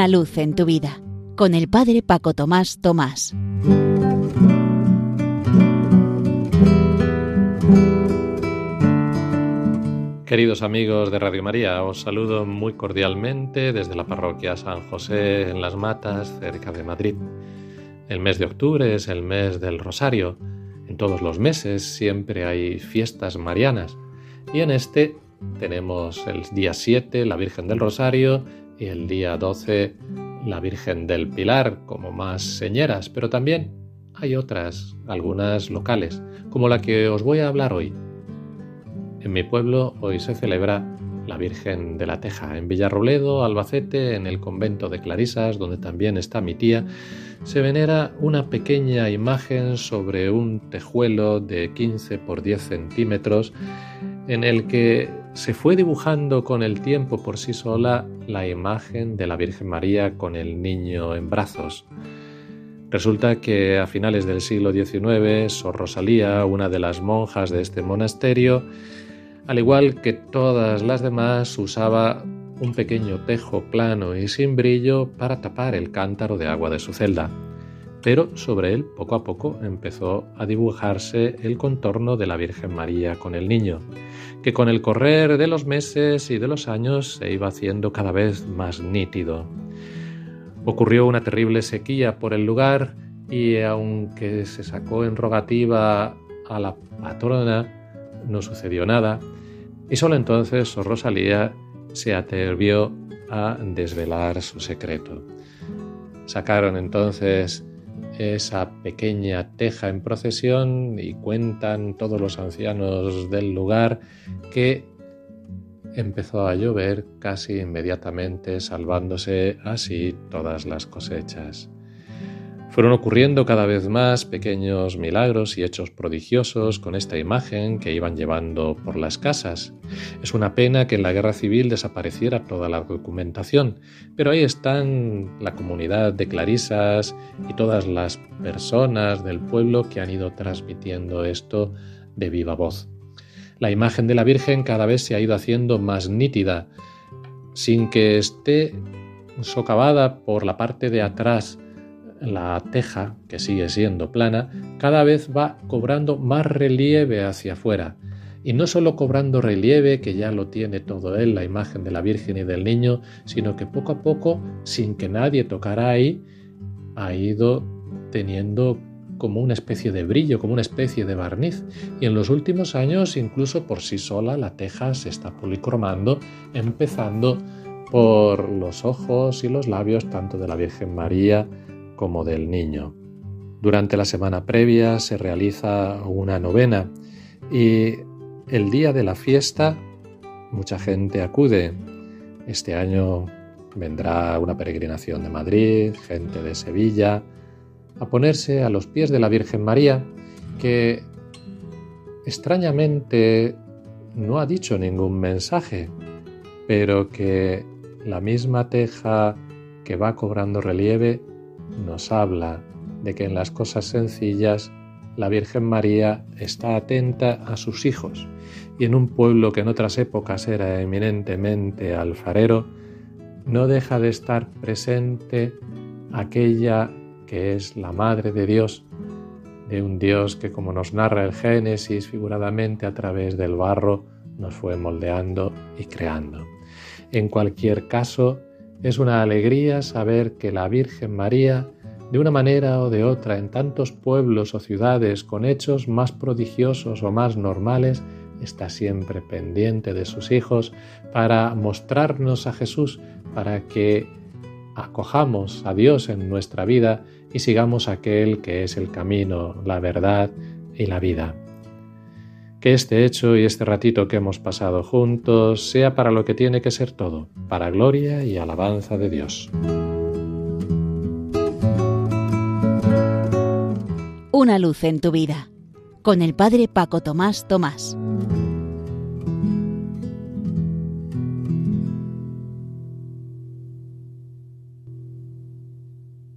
Una luz en tu vida con el Padre Paco Tomás Tomás. Queridos amigos de Radio María, os saludo muy cordialmente desde la parroquia San José en Las Matas, cerca de Madrid. El mes de octubre es el mes del Rosario. En todos los meses siempre hay fiestas marianas y en este tenemos el día 7 la Virgen del Rosario y el día 12 la Virgen del Pilar como más señeras, pero también hay otras, algunas locales, como la que os voy a hablar hoy. En mi pueblo hoy se celebra la Virgen de la Teja. En Villarrobledo, Albacete, en el convento de Clarisas, donde también está mi tía, se venera una pequeña imagen sobre un tejuelo de 15 por 10 centímetros en el que se fue dibujando con el tiempo por sí sola la imagen de la Virgen María con el niño en brazos. Resulta que a finales del siglo XIX, Sor Rosalía, una de las monjas de este monasterio, al igual que todas las demás, usaba un pequeño tejo plano y sin brillo para tapar el cántaro de agua de su celda. Pero sobre él, poco a poco, empezó a dibujarse el contorno de la Virgen María con el niño que con el correr de los meses y de los años se iba haciendo cada vez más nítido. Ocurrió una terrible sequía por el lugar y aunque se sacó en rogativa a la patrona, no sucedió nada, y solo entonces Rosalía se atrevió a desvelar su secreto. Sacaron entonces esa pequeña teja en procesión y cuentan todos los ancianos del lugar que empezó a llover casi inmediatamente, salvándose así todas las cosechas. Fueron ocurriendo cada vez más pequeños milagros y hechos prodigiosos con esta imagen que iban llevando por las casas. Es una pena que en la guerra civil desapareciera toda la documentación, pero ahí están la comunidad de clarisas y todas las personas del pueblo que han ido transmitiendo esto de viva voz. La imagen de la Virgen cada vez se ha ido haciendo más nítida, sin que esté socavada por la parte de atrás la teja, que sigue siendo plana, cada vez va cobrando más relieve hacia afuera. Y no solo cobrando relieve, que ya lo tiene todo él, la imagen de la Virgen y del Niño, sino que poco a poco, sin que nadie tocara ahí, ha ido teniendo como una especie de brillo, como una especie de barniz. Y en los últimos años, incluso por sí sola, la teja se está policromando, empezando por los ojos y los labios tanto de la Virgen María como del niño. Durante la semana previa se realiza una novena y el día de la fiesta mucha gente acude. Este año vendrá una peregrinación de Madrid, gente de Sevilla, a ponerse a los pies de la Virgen María, que extrañamente no ha dicho ningún mensaje, pero que la misma teja que va cobrando relieve nos habla de que en las cosas sencillas la Virgen María está atenta a sus hijos y en un pueblo que en otras épocas era eminentemente alfarero, no deja de estar presente aquella que es la Madre de Dios, de un Dios que como nos narra el Génesis figuradamente a través del barro, nos fue moldeando y creando. En cualquier caso, es una alegría saber que la Virgen María, de una manera o de otra, en tantos pueblos o ciudades con hechos más prodigiosos o más normales, está siempre pendiente de sus hijos para mostrarnos a Jesús, para que acojamos a Dios en nuestra vida y sigamos aquel que es el camino, la verdad y la vida. Que este hecho y este ratito que hemos pasado juntos sea para lo que tiene que ser todo, para gloria y alabanza de Dios. Una luz en tu vida, con el Padre Paco Tomás Tomás.